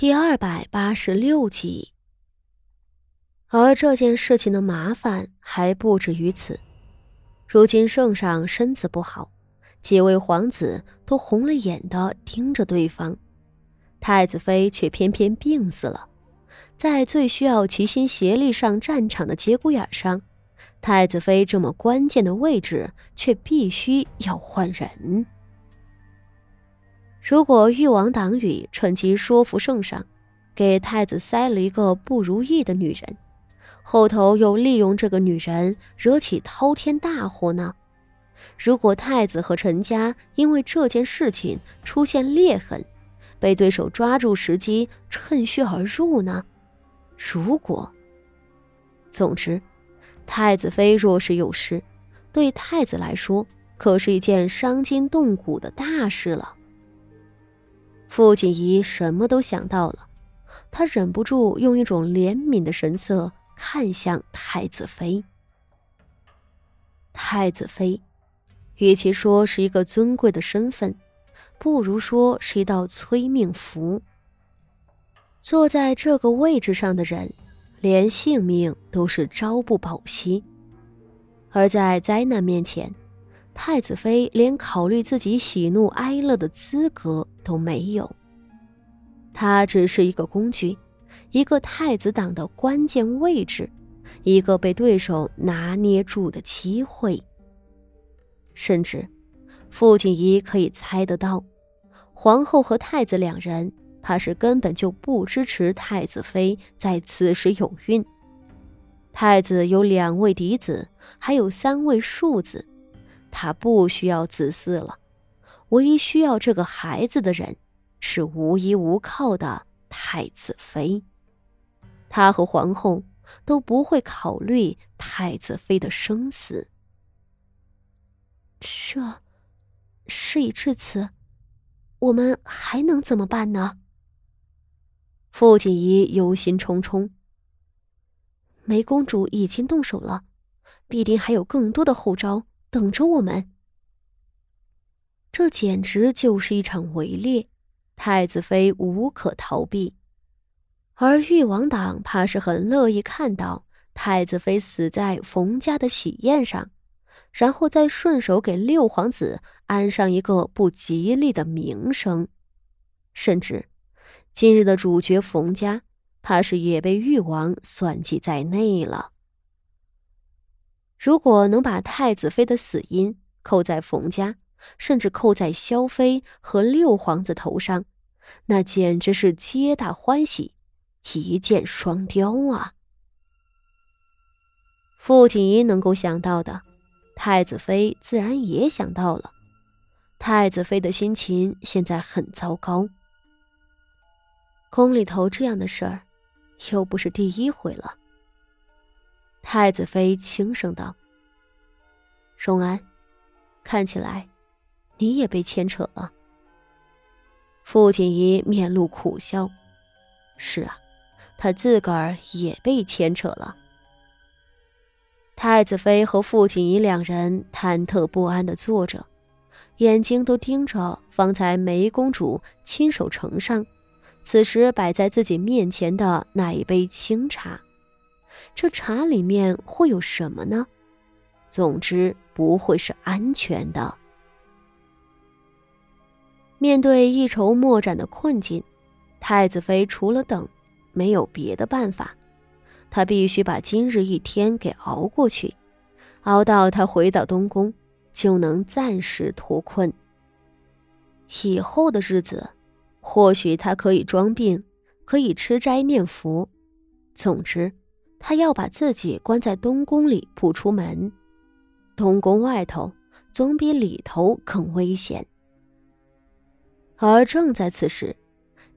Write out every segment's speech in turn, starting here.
第二百八十六集。而这件事情的麻烦还不止于此。如今圣上身子不好，几位皇子都红了眼的盯着对方，太子妃却偏偏病死了。在最需要齐心协力上战场的节骨眼上，太子妃这么关键的位置却必须要换人。如果誉王党羽趁机说服圣上，给太子塞了一个不如意的女人。后头又利用这个女人惹起滔天大祸呢？如果太子和陈家因为这件事情出现裂痕，被对手抓住时机趁虚而入呢？如果……总之，太子妃若是有事，对太子来说可是一件伤筋动骨的大事了。傅锦仪什么都想到了，他忍不住用一种怜悯的神色。看向太子妃。太子妃，与其说是一个尊贵的身份，不如说是一道催命符。坐在这个位置上的人，连性命都是朝不保夕；而在灾难面前，太子妃连考虑自己喜怒哀乐的资格都没有。他只是一个工具。一个太子党的关键位置，一个被对手拿捏住的机会。甚至，傅锦仪可以猜得到，皇后和太子两人怕是根本就不支持太子妃在此时有孕。太子有两位嫡子，还有三位庶子，他不需要子嗣了。唯一需要这个孩子的人，是无依无靠的太子妃。他和皇后都不会考虑太子妃的生死。这，事已至此，我们还能怎么办呢？傅锦仪忧心忡忡。梅公主已经动手了，必定还有更多的后招等着我们。这简直就是一场围猎，太子妃无可逃避。而誉王党怕是很乐意看到太子妃死在冯家的喜宴上，然后再顺手给六皇子安上一个不吉利的名声，甚至今日的主角冯家，怕是也被誉王算计在内了。如果能把太子妃的死因扣在冯家，甚至扣在萧妃和六皇子头上，那简直是皆大欢喜。一箭双雕啊！傅锦仪能够想到的，太子妃自然也想到了。太子妃的心情现在很糟糕。宫里头这样的事儿，又不是第一回了。太子妃轻声道：“荣安，看起来你也被牵扯了。”傅锦仪面露苦笑：“是啊。”他自个儿也被牵扯了。太子妃和傅锦仪两人忐忑不安的坐着，眼睛都盯着方才梅公主亲手盛上、此时摆在自己面前的那一杯清茶。这茶里面会有什么呢？总之不会是安全的。面对一筹莫展的困境，太子妃除了等。没有别的办法，她必须把今日一天给熬过去，熬到她回到东宫，就能暂时脱困。以后的日子，或许他可以装病，可以吃斋念佛。总之，他要把自己关在东宫里不出门。东宫外头总比里头更危险。而正在此时，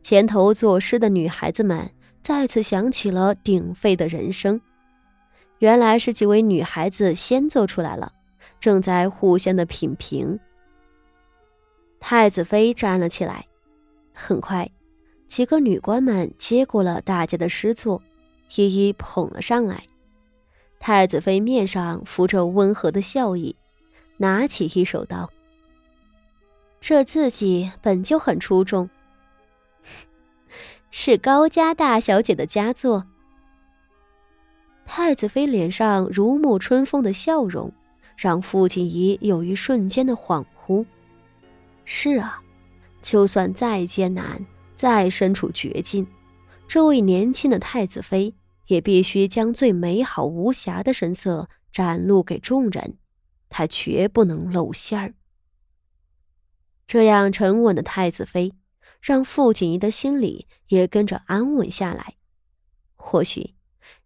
前头作诗的女孩子们。再次响起了鼎沸的人声，原来是几位女孩子先做出来了，正在互相的品评。太子妃站了起来，很快，几个女官们接过了大家的诗作，一一捧了上来。太子妃面上浮着温和的笑意，拿起一首道：“这字迹本就很出众。”是高家大小姐的佳作。太子妃脸上如沐春风的笑容，让傅锦仪有一瞬间的恍惚。是啊，就算再艰难，再身处绝境，这位年轻的太子妃也必须将最美好无瑕的神色展露给众人，她绝不能露馅儿。这样沉稳的太子妃，让傅锦仪的心里也跟着安稳下来。或许。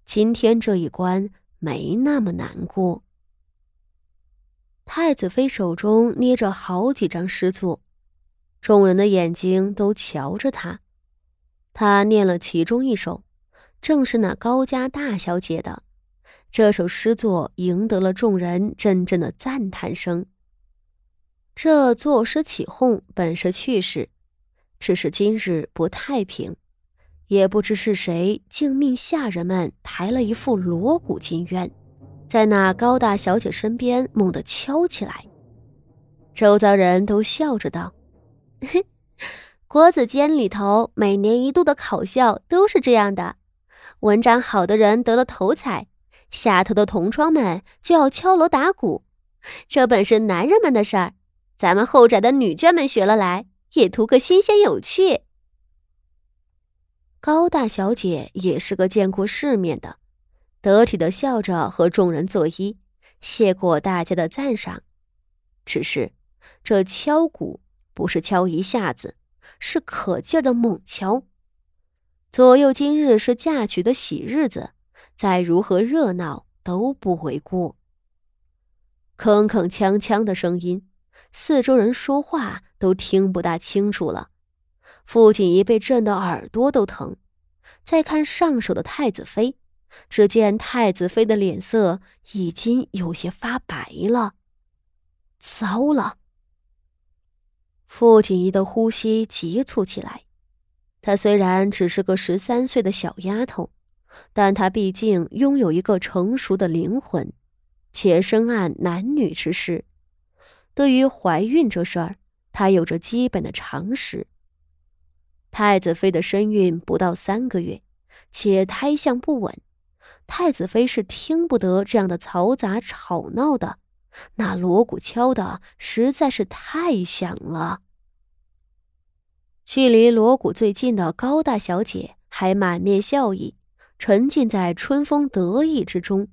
今天这一关没那么难过。太子妃手中捏着好几张诗作，众人的眼睛都瞧着他。他念了其中一首，正是那高家大小姐的。这首诗作赢得了众人阵阵的赞叹声。这作诗起哄本是趣事，只是今日不太平。也不知是谁，竟命下人们抬了一副锣鼓进院，在那高大小姐身边猛地敲起来。周遭人都笑着道：“国子监里头每年一度的考校都是这样的，文章好的人得了头彩，下头的同窗们就要敲锣打鼓。这本是男人们的事儿，咱们后宅的女眷们学了来，也图个新鲜有趣。”高大小姐也是个见过世面的，得体的笑着和众人作揖，谢过大家的赞赏。只是这敲鼓不是敲一下子，是可劲儿的猛敲。左右今日是嫁娶的喜日子，再如何热闹都不为过。铿铿锵锵的声音，四周人说话都听不大清楚了。傅锦仪被震得耳朵都疼，再看上手的太子妃，只见太子妃的脸色已经有些发白了。糟了！傅锦仪的呼吸急促起来。她虽然只是个十三岁的小丫头，但她毕竟拥有一个成熟的灵魂，且深谙男女之事，对于怀孕这事儿，她有着基本的常识。太子妃的身孕不到三个月，且胎相不稳，太子妃是听不得这样的嘈杂吵闹的。那锣鼓敲的实在是太响了。距离锣鼓最近的高大小姐还满面笑意，沉浸在春风得意之中。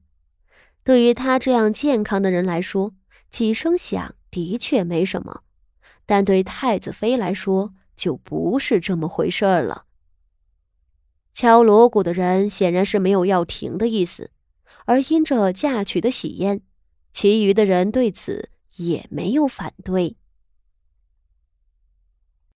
对于她这样健康的人来说，几声响的确没什么，但对太子妃来说，就不是这么回事儿了。敲锣鼓的人显然是没有要停的意思，而因着嫁娶的喜宴，其余的人对此也没有反对。